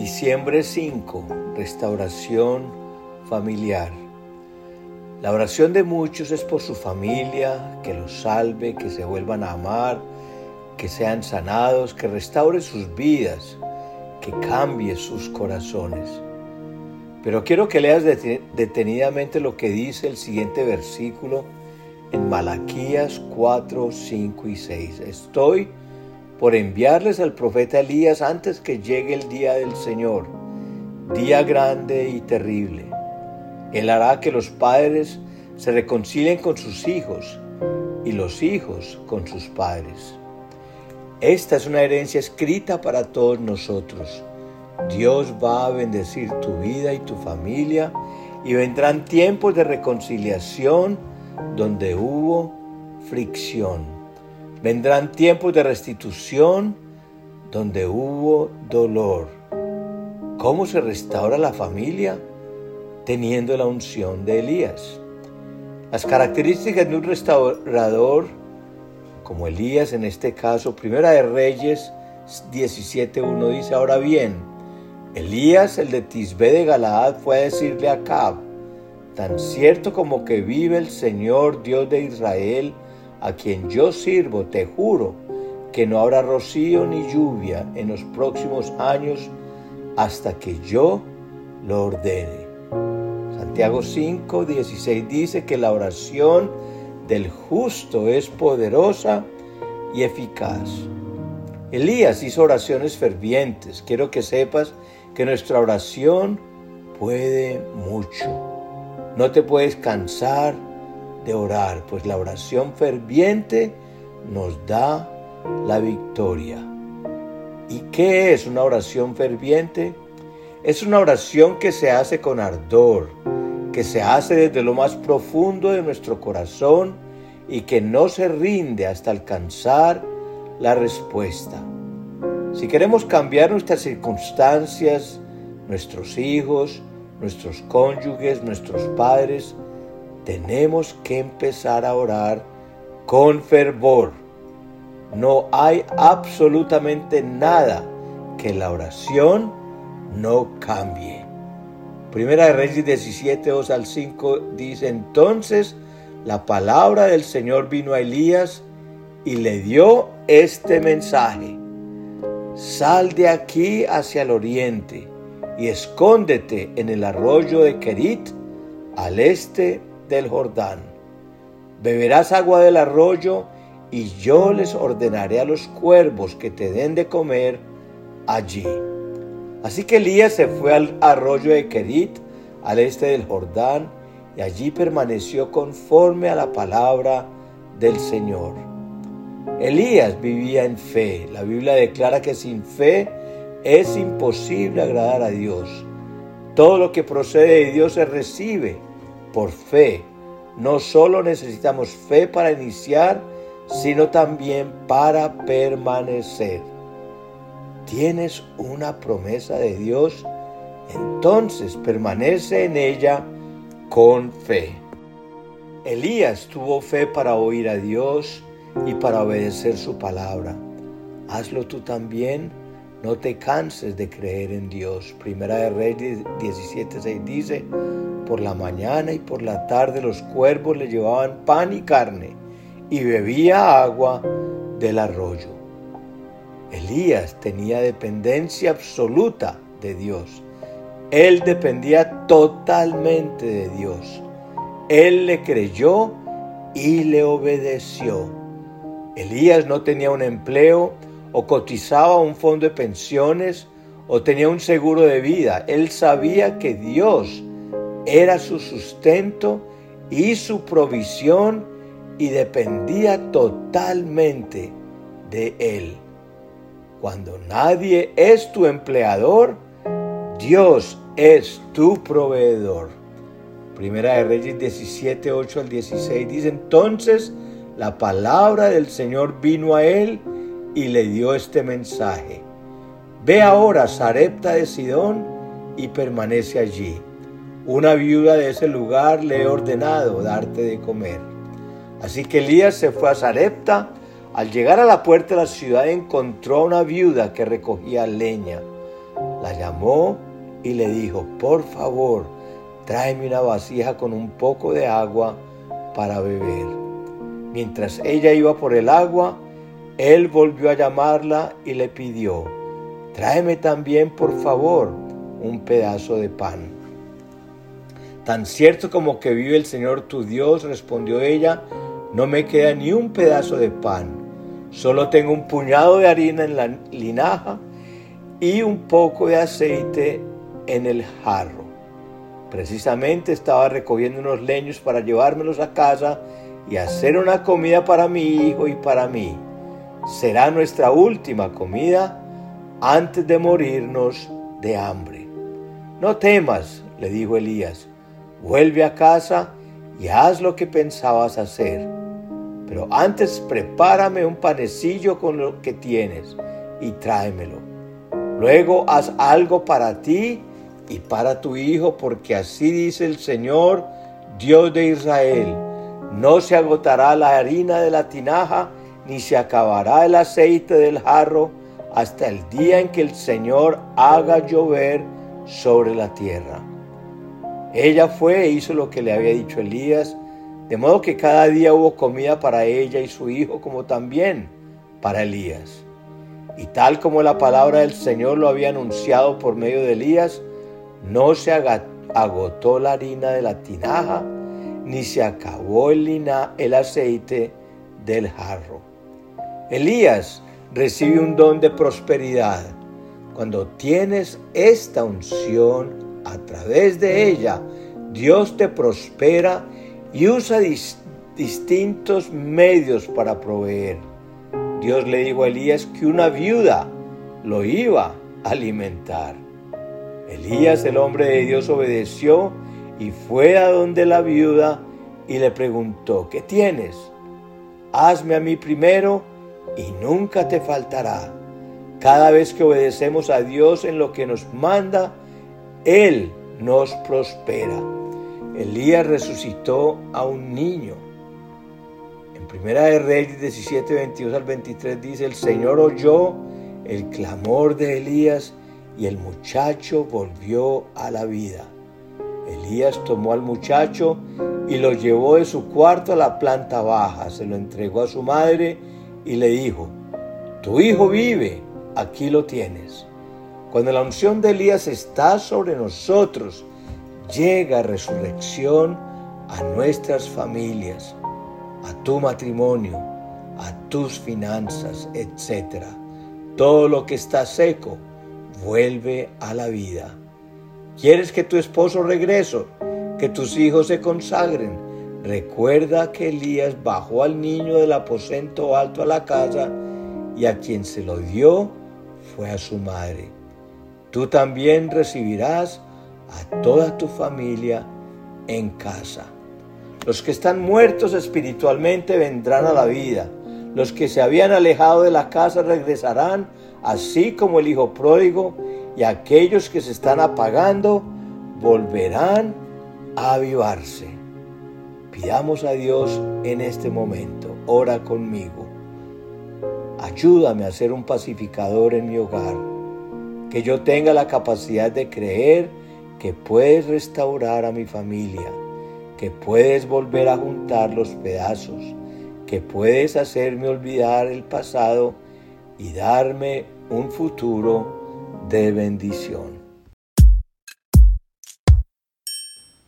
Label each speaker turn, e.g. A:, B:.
A: Diciembre 5. Restauración familiar. La oración de muchos es por su familia, que los salve, que se vuelvan a amar, que sean sanados, que restaure sus vidas, que cambie sus corazones. Pero quiero que leas detenidamente lo que dice el siguiente versículo en Malaquías 4, 5 y 6. Estoy por enviarles al profeta Elías antes que llegue el día del Señor, día grande y terrible. Él hará que los padres se reconcilien con sus hijos y los hijos con sus padres. Esta es una herencia escrita para todos nosotros. Dios va a bendecir tu vida y tu familia y vendrán tiempos de reconciliación donde hubo fricción. Vendrán tiempos de restitución donde hubo dolor. ¿Cómo se restaura la familia? Teniendo la unción de Elías. Las características de un restaurador, como Elías en este caso, Primera de Reyes 17.1 dice, ahora bien, Elías, el de Tisbe de Galaad, fue a decirle a Acab, tan cierto como que vive el Señor Dios de Israel, a quien yo sirvo, te juro que no habrá rocío ni lluvia en los próximos años hasta que yo lo ordene. Santiago 5, 16 dice que la oración del justo es poderosa y eficaz. Elías hizo oraciones fervientes. Quiero que sepas que nuestra oración puede mucho. No te puedes cansar de orar, pues la oración ferviente nos da la victoria. ¿Y qué es una oración ferviente? Es una oración que se hace con ardor, que se hace desde lo más profundo de nuestro corazón y que no se rinde hasta alcanzar la respuesta. Si queremos cambiar nuestras circunstancias, nuestros hijos, nuestros cónyuges, nuestros padres, tenemos que empezar a orar con fervor. No hay absolutamente nada que la oración no cambie. Primera de Reyes 17, 2 al 5 dice, entonces la palabra del Señor vino a Elías y le dio este mensaje. Sal de aquí hacia el oriente y escóndete en el arroyo de Kerit al este del Jordán. Beberás agua del arroyo y yo les ordenaré a los cuervos que te den de comer allí. Así que Elías se fue al arroyo de Kerit, al este del Jordán, y allí permaneció conforme a la palabra del Señor. Elías vivía en fe. La Biblia declara que sin fe es imposible agradar a Dios. Todo lo que procede de Dios se recibe por fe. No solo necesitamos fe para iniciar, sino también para permanecer. Tienes una promesa de Dios, entonces permanece en ella con fe. Elías tuvo fe para oír a Dios y para obedecer su palabra. Hazlo tú también. No te canses de creer en Dios. Primera de Reyes 17:6 dice, por la mañana y por la tarde los cuervos le llevaban pan y carne y bebía agua del arroyo. Elías tenía dependencia absoluta de Dios. Él dependía totalmente de Dios. Él le creyó y le obedeció. Elías no tenía un empleo o cotizaba un fondo de pensiones o tenía un seguro de vida. Él sabía que Dios era su sustento y su provisión y dependía totalmente de Él. Cuando nadie es tu empleador, Dios es tu proveedor. Primera de Reyes 17, 8 al 16 dice entonces la palabra del Señor vino a él y le dio este mensaje. Ve ahora a Sarepta de Sidón y permanece allí una viuda de ese lugar le he ordenado darte de comer. Así que Elías se fue a Sarepta. Al llegar a la puerta de la ciudad encontró a una viuda que recogía leña. La llamó y le dijo, por favor, tráeme una vasija con un poco de agua para beber. Mientras ella iba por el agua, él volvió a llamarla y le pidió, tráeme también, por favor, un pedazo de pan. Tan cierto como que vive el Señor tu Dios, respondió ella, no me queda ni un pedazo de pan, solo tengo un puñado de harina en la linaja y un poco de aceite en el jarro. Precisamente estaba recogiendo unos leños para llevármelos a casa y hacer una comida para mi hijo y para mí. Será nuestra última comida antes de morirnos de hambre. No temas, le dijo Elías, vuelve a casa y haz lo que pensabas hacer. Pero antes prepárame un panecillo con lo que tienes y tráemelo. Luego haz algo para ti y para tu hijo, porque así dice el Señor, Dios de Israel. No se agotará la harina de la tinaja, ni se acabará el aceite del jarro, hasta el día en que el Señor haga llover sobre la tierra. Ella fue e hizo lo que le había dicho Elías, de modo que cada día hubo comida para ella y su hijo, como también para Elías. Y tal como la palabra del Señor lo había anunciado por medio de Elías, no se agotó la harina de la tinaja, ni se acabó el, el aceite del jarro. Elías recibe un don de prosperidad. Cuando tienes esta unción, a través de ella, Dios te prospera y usa distintos medios para proveer. Dios le dijo a Elías que una viuda lo iba a alimentar. Elías, el hombre de Dios, obedeció y fue a donde la viuda y le preguntó, ¿qué tienes? Hazme a mí primero y nunca te faltará. Cada vez que obedecemos a Dios en lo que nos manda, Él nos prospera. Elías resucitó a un niño. En Primera de Reyes 17, 22 al 23 dice, el Señor oyó el clamor de Elías y el muchacho volvió a la vida. Elías tomó al muchacho y lo llevó de su cuarto a la planta baja, se lo entregó a su madre y le dijo, tu hijo vive, aquí lo tienes. Cuando la unción de Elías está sobre nosotros, llega resurrección a nuestras familias, a tu matrimonio, a tus finanzas, etc. Todo lo que está seco, vuelve a la vida. ¿Quieres que tu esposo regrese? Que tus hijos se consagren. Recuerda que Elías bajó al niño del aposento alto a la casa y a quien se lo dio fue a su madre. Tú también recibirás a toda tu familia en casa. Los que están muertos espiritualmente vendrán a la vida. Los que se habían alejado de la casa regresarán así como el Hijo pródigo, y aquellos que se están apagando volverán a avivarse. Pidamos a Dios en este momento, ora conmigo. Ayúdame a ser un pacificador en mi hogar, que yo tenga la capacidad de creer que puedes restaurar a mi familia, que puedes volver a juntar los pedazos, que puedes hacerme olvidar el pasado y darme un futuro de bendición.